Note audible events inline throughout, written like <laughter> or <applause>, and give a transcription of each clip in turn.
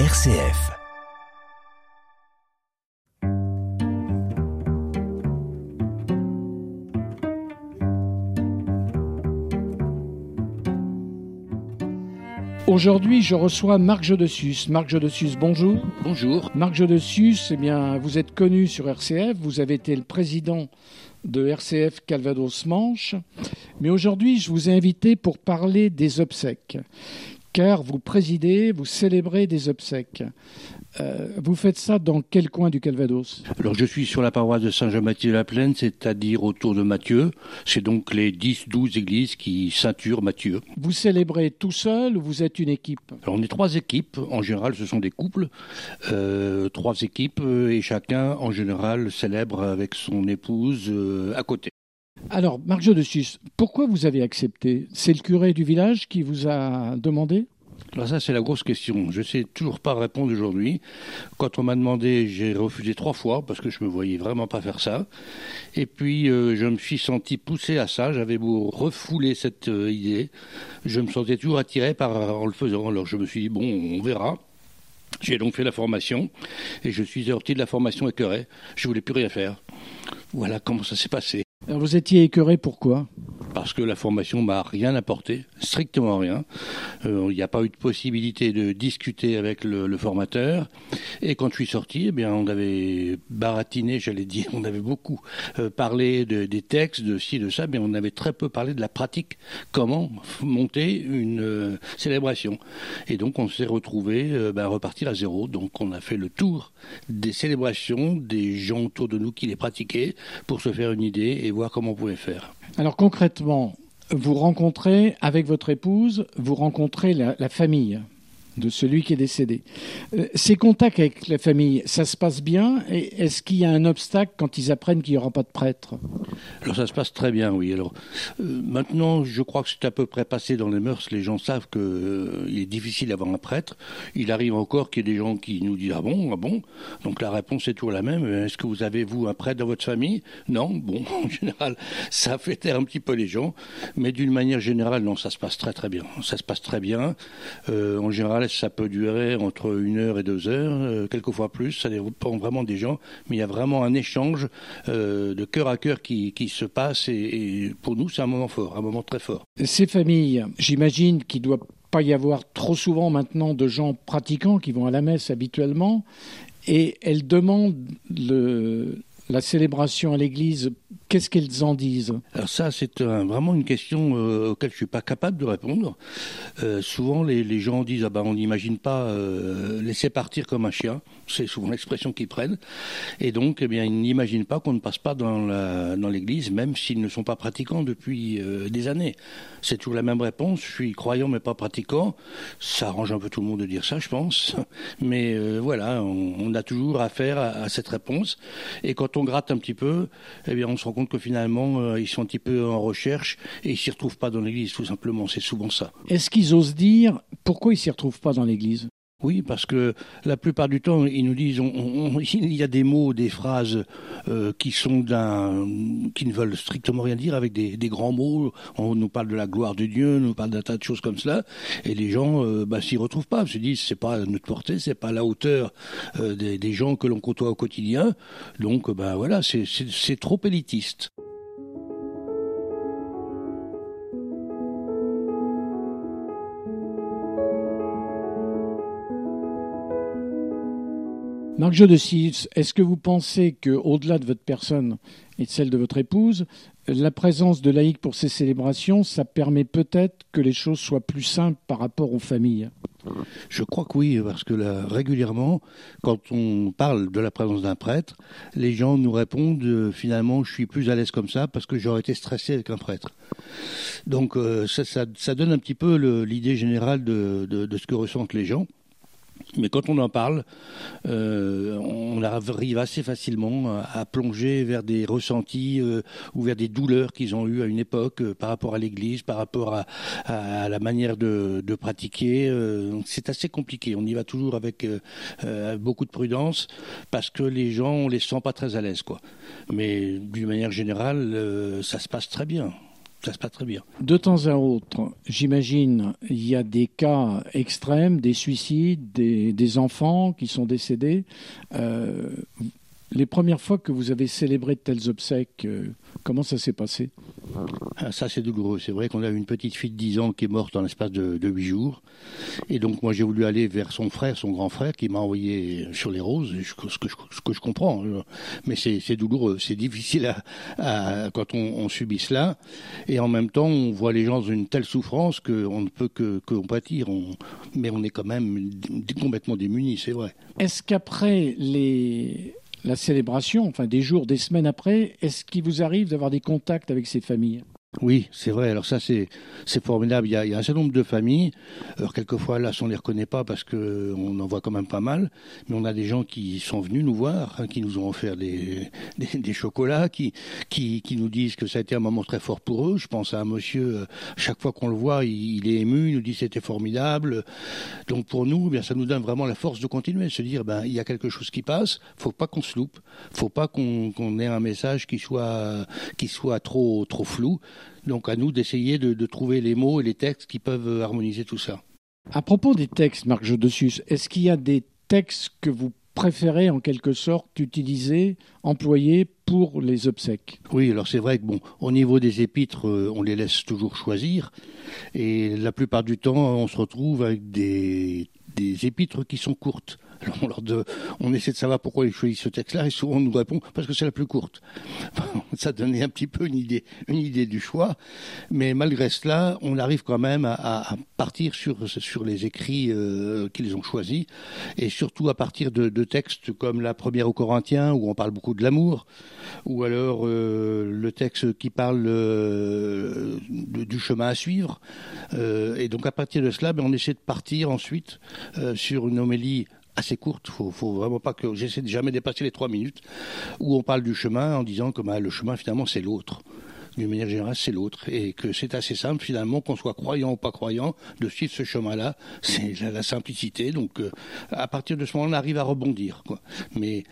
RCF. Aujourd'hui, je reçois Marc Jodessus. Marc Jodessus, bonjour. Bonjour. Marc Jodessus, eh bien, vous êtes connu sur RCF, vous avez été le président de RCF Calvados Manche. Mais aujourd'hui, je vous ai invité pour parler des obsèques car vous présidez, vous célébrez des obsèques. Euh, vous faites ça dans quel coin du Calvados? Alors je suis sur la paroisse de Saint-Jean-Baptiste-de-la-Plaine, c'est-à-dire autour de Mathieu. C'est donc les 10-12 églises qui ceinturent Mathieu. Vous célébrez tout seul ou vous êtes une équipe? Alors on est trois équipes, en général ce sont des couples, euh, trois équipes euh, et chacun en général célèbre avec son épouse euh, à côté. Alors, Marc de Sus, pourquoi vous avez accepté? C'est le curé du village qui vous a demandé? Alors ça, c'est la grosse question. Je ne sais toujours pas répondre aujourd'hui. Quand on m'a demandé, j'ai refusé trois fois parce que je me voyais vraiment pas faire ça. Et puis, euh, je me suis senti poussé à ça. J'avais beau refouler cette euh, idée. Je me sentais toujours attiré par, en le faisant. Alors, je me suis dit, bon, on verra. J'ai donc fait la formation et je suis sorti de la formation écœuré. Je voulais plus rien faire. Voilà comment ça s'est passé. Vous étiez écœuré pourquoi? Parce que la formation m'a rien apporté, strictement rien. Euh, il n'y a pas eu de possibilité de discuter avec le, formateur. Et quand je suis sorti, eh bien, on avait baratiné, j'allais dire, <laughs> on avait beaucoup euh, parlé de, des textes, de ci, de ça, mais on avait très peu parlé de la pratique. Comment monter une euh, célébration Et donc on s'est retrouvé euh, ben, repartir à zéro. Donc on a fait le tour des célébrations, des gens autour de nous qui les pratiquaient, pour se faire une idée et voir comment on pouvait faire. Alors concrètement, vous rencontrez avec votre épouse, vous rencontrez la, famille de celui qui est décédé. Euh, ces contacts avec la famille, ça se passe bien est-ce qu'il y a un obstacle quand ils apprennent qu'il n'y aura pas de prêtre? Alors ça se passe très bien, oui. Alors euh, maintenant, je crois que c'est à peu près passé dans les mœurs. Les gens savent qu'il euh, est difficile d'avoir un prêtre. Il arrive encore qu'il y ait des gens qui nous disent ah bon, ah bon? Donc la réponse est toujours la même. Est-ce que vous avez vous un prêtre dans votre famille? Non. Bon, <laughs> en général, ça fait taire un petit peu les gens, mais d'une manière générale, non, ça se passe très très bien. Ça se passe très bien. En général ça peut durer entre une heure et deux heures, euh, quelquefois plus, ça dépend vraiment des gens, mais il y a vraiment un échange euh, de cœur à cœur qui, qui se passe et, pour nous c'est un moment fort, un moment très fort. Ces familles, j'imagine qu'il doit pas y avoir trop souvent maintenant de gens pratiquants qui vont à la messe habituellement et elles demandent la célébration à l'église, qu'est-ce qu'elles en disent? Alors ça, c'est vraiment une question euh, auquel je suis pas capable de répondre. Euh, souvent, les, gens disent ah ben on n'imagine pas euh, laisser partir comme un chien. C'est souvent l'expression qu'ils prennent. Et donc, eh bien, ils n'imaginent pas qu'on ne passe pas dans l'église, même s'ils ne sont pas pratiquants depuis euh, des années. C'est toujours la même réponse. Je suis croyant mais pas pratiquant. Ça arrange un peu tout le monde de dire ça, je pense. <laughs> Mais euh, voilà, on, a toujours affaire à, à cette réponse. Et quand on gratte un petit peu, eh bien, on se rend compte que finalement, euh, ils sont un petit peu en recherche et ils s'y retrouvent pas dans l'église, tout simplement. C'est souvent ça. Est-ce qu'ils osent dire pourquoi ils s'y retrouvent pas dans l'église? Oui, parce que la plupart du temps, ils nous disent, <laughs> il y a des mots, des phrases euh, qui sont qui ne veulent strictement rien dire, avec des, grands mots. On nous parle de la gloire de Dieu, on nous parle d'un tas de choses comme cela, et les gens euh, bah, s'y retrouvent pas. Ils se disent, c'est pas à notre portée, c'est pas à la hauteur euh, des, gens que l'on côtoie au quotidien. Donc, bah voilà, c'est trop élitiste. Marc Jodessis, est-ce que vous pensez qu'au-delà de votre personne et de celle de votre épouse, la présence de laïcs pour ces célébrations, ça permet peut-être que les choses soient plus simples par rapport aux familles? Je crois que oui, parce que régulièrement, quand on parle de la présence d'un prêtre, les gens nous répondent euh, finalement, je suis plus à l'aise comme ça parce que j'aurais été stressé avec un prêtre. Donc euh, ça, donne un petit peu l'idée générale de ce que ressentent les gens. Mais quand on en parle, euh, on arrive assez facilement à plonger vers des ressentis euh, ou vers des douleurs qu'ils ont eues à une époque euh, par rapport à l'Église, par rapport à, à, la manière de, de pratiquer. Euh, c'est assez compliqué. On y va toujours avec euh, beaucoup de prudence parce que les gens, on les sent pas très à l'aise, quoi. Mais d'une manière générale, ça se passe très bien De temps à autre, j'imagine, il y a des cas extrêmes, des suicides, des, enfants qui sont décédés. Euh, les premières fois que vous avez célébré de tels obsèques, euh, comment ça s'est passé? Ah, Ça, c'est douloureux. C'est vrai qu'on a une petite fille de 10 ans qui est morte en l'espace de, de 8 jours. Et donc, moi, j'ai voulu aller vers son frère, son grand frère, qui m'a envoyé sur les roses, ce que je, ce que je comprends. Mais c'est douloureux. C'est difficile à, quand on, subit cela. Et en même temps, on voit les gens dans une telle souffrance qu'on ne peut que, que pâtir. mais on est quand même complètement démunis, c'est vrai. Est-ce qu'après les la célébration, enfin des jours, des semaines après, est-ce qu'il vous arrive d'avoir des contacts avec ces familles? Oui, c'est vrai. Alors ça, c'est formidable. Il y, a, il y, a, un certain nombre de familles. Alors quelquefois, là, on les reconnaît pas parce que on en voit quand même pas mal. Mais on a des gens qui sont venus nous voir, hein, qui nous ont offert des, <laughs> des, des, chocolats, qui, qui qui nous disent que ça a été un moment très fort pour eux. Je pense à un monsieur. Euh, chaque fois qu'on le voit, il, est ému. Il nous dit c'était formidable. Donc pour nous, eh bien ça nous donne vraiment la force de continuer, de se dire ben il y a quelque chose qui passe. Faut pas qu'on se loupe. Faut pas qu'on qu'on ait un message qui soit qui soit trop trop flou. Donc à nous d'essayer de, trouver les mots et les textes qui peuvent harmoniser tout ça. À propos des textes, Marc Jodessus, est-ce qu'il y a des textes que vous préférez en quelque sorte utiliser, employer pour les obsèques? Oui, alors c'est vrai que bon, au niveau des épîtres, euh, on les laisse toujours choisir, et la plupart du temps, on se retrouve avec des, des épîtres qui sont courtes. <laughs> on, essaie de savoir pourquoi il choisit ce texte-là et souvent on nous répond parce que c'est la plus courte. <laughs> ça donnait un petit peu une idée, une idée du choix, mais malgré cela, on arrive quand même à, partir sur, sur les écrits euh, qu'ils ont choisis et surtout à partir de, textes comme la première aux Corinthiens où on parle beaucoup de l'amour, ou alors euh, le texte qui parle euh, du chemin à suivre. et donc à partir de cela, ben, on essaie de partir ensuite sur une homélie assez courte. Faut, faut vraiment pas que j'essaie de jamais dépasser les trois minutes où on parle du chemin en disant que bah, le chemin finalement c'est l'autre d'une manière générale, c'est l'autre. Et que c'est assez simple, finalement, qu'on soit croyant ou pas croyant, de suivre ce chemin-là. C'est la, simplicité. Donc, euh, à partir de ce moment, on arrive à rebondir. Quoi. Mais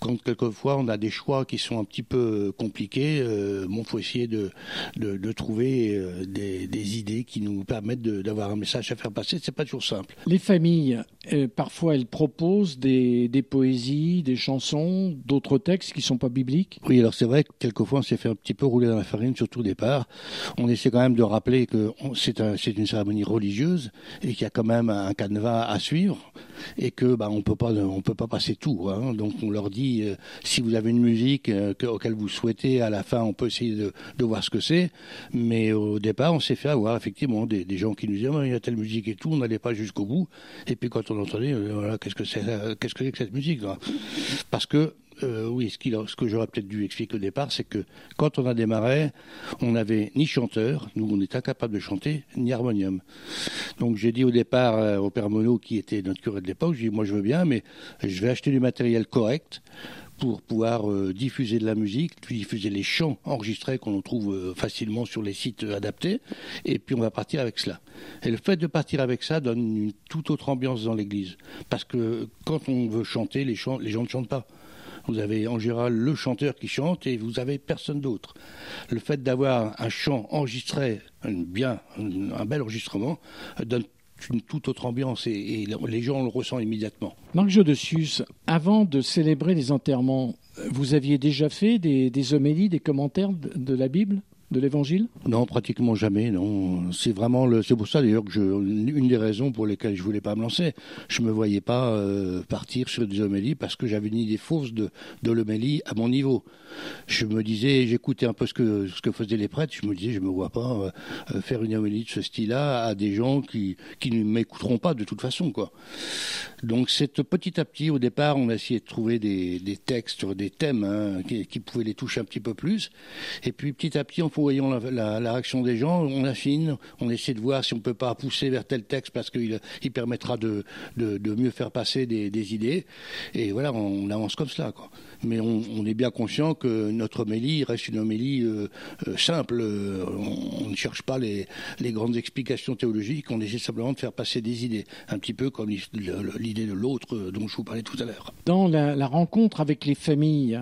quand quelquefois on a des choix qui sont un petit peu compliqués, euh, bon, faut essayer de, de, de trouver euh, des, des, idées qui nous permettent d'avoir un message à faire passer. C'est pas toujours simple. Les familles, euh, parfois, elles proposent des, des poésies, des chansons, d'autres textes qui sont pas bibliques? Oui, alors c'est vrai que quelquefois on s'est fait un petit peu rouler dans la farine surtout au départ. On essaie quand même de rappeler que c'est un, une cérémonie religieuse et qu'il y a quand même un canevas à suivre et que bah, on peut pas on peut pas passer tout. Hein. Donc on leur dit euh, si vous avez une musique euh, auquel vous souhaitez, à la fin on peut essayer de, voir ce que c'est. Mais au départ on s'est fait avoir effectivement des, gens qui nous disaient il y a telle musique et tout, on n'allait pas jusqu'au bout. Et puis quand on entendait euh, voilà qu'est-ce que c'est qu'est-ce que c'est que cette musique là Parce que euh, oui, ce, que j'aurais peut-être dû expliquer au départ, c'est que quand on a démarré, on n'avait ni chanteur, nous on était incapable de chanter, ni harmonium. Donc j'ai dit au départ euh, au père Monod, qui était notre curé de l'époque, j'ai dit moi je veux bien, mais je vais acheter du matériel correct pour pouvoir euh, diffuser de la musique, diffuser les chants enregistrés qu'on trouve facilement sur les sites adaptés, et puis on va partir avec cela. Et le fait de partir avec ça donne une toute autre ambiance dans l'église, parce que quand on veut chanter, les gens ne chantent pas. Vous avez en général le chanteur qui chante et vous avez personne d'autre. Le fait d'avoir un chant enregistré, bien, un bel enregistrement, donne une toute autre ambiance et, les gens le ressentent immédiatement. Marc Jodessus, avant de célébrer les enterrements, vous aviez déjà fait des, homélies, des commentaires de la Bible? De l'Évangile? Non, pratiquement jamais. Non, c'est vraiment le. C'est pour ça d'ailleurs que je, une des raisons pour lesquelles je voulais pas me lancer. Je me voyais pas euh, partir sur des homélies parce que j'avais une idée fausse de de l'homélie à mon niveau. Je me disais, j'écoutais un peu ce que ce que faisaient les prêtres. Je me disais, je me vois pas euh, euh, faire une homélie de ce style-là à des gens qui qui ne m'écouteront pas de toute façon, quoi. Donc c'est petit à petit, au départ, on a essayé de trouver des, des textes, des thèmes hein, qui, qui pouvaient les toucher un petit peu plus, et puis petit à petit, on voyons la, la, réaction des gens, on affine, on essaie de voir si on peut pas pousser vers tel texte parce qu'il il permettra de, mieux faire passer des, idées. Et voilà, on avance comme cela. Mais on, est bien conscient que notre homélie reste une homélie euh, euh, simple. On, ne cherche pas les, grandes explications théologiques, on essaie simplement de faire passer des idées, un petit peu comme l'idée de l'autre euh, dont je vous parlais tout à l'heure. Dans la, rencontre avec les familles,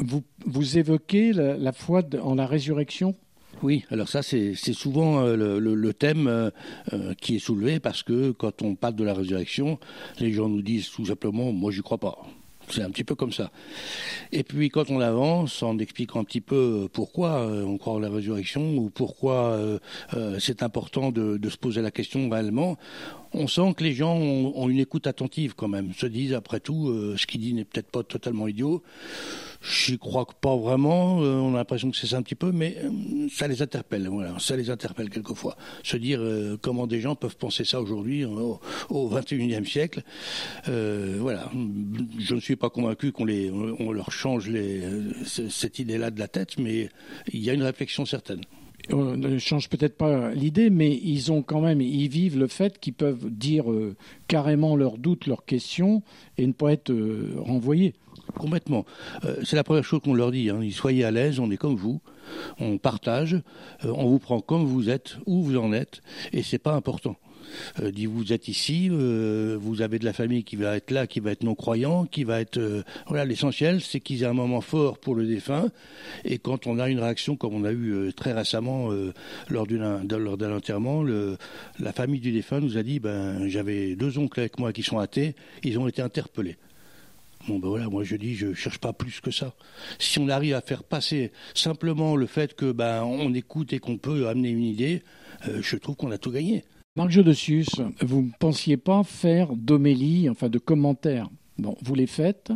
vous, évoquez la, foi en la résurrection? Oui, alors ça c'est souvent le, thème qui est soulevé parce que quand on parle de la résurrection, les gens nous disent tout simplement moi j'y crois pas. C'est un petit peu comme ça. Et puis quand on avance, en expliquant un petit peu pourquoi euh, on croit en la résurrection ou pourquoi euh, euh, c'est important de, se poser la question réellement, on sent que les gens ont, une écoute attentive quand même, se disent après tout, ce qu'il dit n'est peut-être pas totalement idiot. J'y crois pas vraiment. Euh, on a l'impression que c'est ça un petit peu, mais euh, ça les interpelle. Voilà, ça les interpelle quelquefois. Se dire euh, comment des gens peuvent penser ça aujourd'hui au, au 21e siècle. voilà, je ne suis pas convaincu qu'on les, on leur change les, cette idée-là de la tête, mais il y a une réflexion certaine on ne change peut-être pas l'idée, mais ils ont quand même, ils vivent le fait qu'ils peuvent dire carrément leurs doutes, leurs questions et ne pas être renvoyés. Complètement. Euh, c'est la première chose qu'on leur dit. Hein. Soyez à l'aise, on est comme vous, on partage, euh, on vous prend comme vous êtes, où vous en êtes, et c'est pas important. Euh, dit vous êtes ici, vous avez de la famille qui va être là, qui va être non croyant, qui va être voilà l'essentiel, c'est qu'ils aient un moment fort pour le défunt. Et quand on a une réaction comme on a eu très récemment lors d'un enterrement, la famille du défunt nous a dit ben j'avais deux oncles avec moi qui sont athées, ils ont été interpellés. Bon ben voilà, moi je dis, je cherche pas plus que ça. Si on arrive à faire passer simplement le fait que ben on écoute et qu'on peut amener une idée, euh, je trouve qu'on a tout gagné. Marc Jodessius, vous ne pensiez pas faire d'homélie, enfin de commentaires. Bon, vous les faites.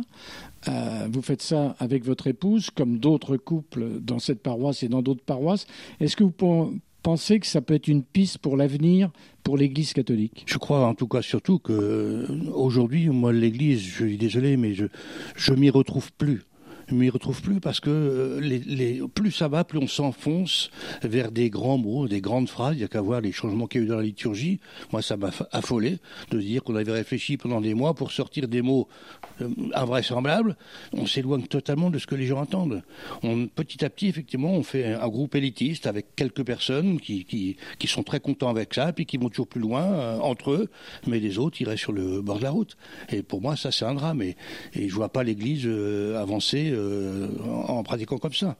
Euh, vous faites ça avec votre épouse, comme d'autres couples dans cette paroisse et dans d'autres paroisses. Est-ce que vous pensez que ça peut être une piste pour l'avenir pour l'Église catholique? Je crois en tout cas surtout que euh, aujourd'hui, moi, l'Église, je suis désolé, mais je je m'y retrouve plus je m'y retrouve plus parce que euh, plus ça va, plus on s'enfonce vers des grands mots, des grandes phrases. Il n'y a qu'à voir les changements qu'il y a eu dans la liturgie. Moi, ça m'a affolé de dire qu'on avait réfléchi pendant des mois pour sortir des mots euh, invraisemblables. On s'éloigne totalement de ce que les gens entendent. Petit à petit, effectivement, on fait un, groupe élitiste avec quelques personnes qui, sont très contents avec ça, puis qui vont toujours plus loin euh, entre eux, mais les autres iraient sur le bord de la route. Et pour moi, ça, c'est un drame. Et, et je vois pas l'Église avancer euh, en pratiquant comme ça.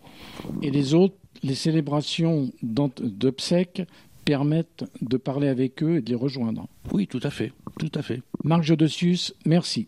Et les autres, les célébrations d'obsèques permettent de parler avec eux et de les rejoindre. Oui, tout à fait, tout à fait. Marc Jodessius, merci.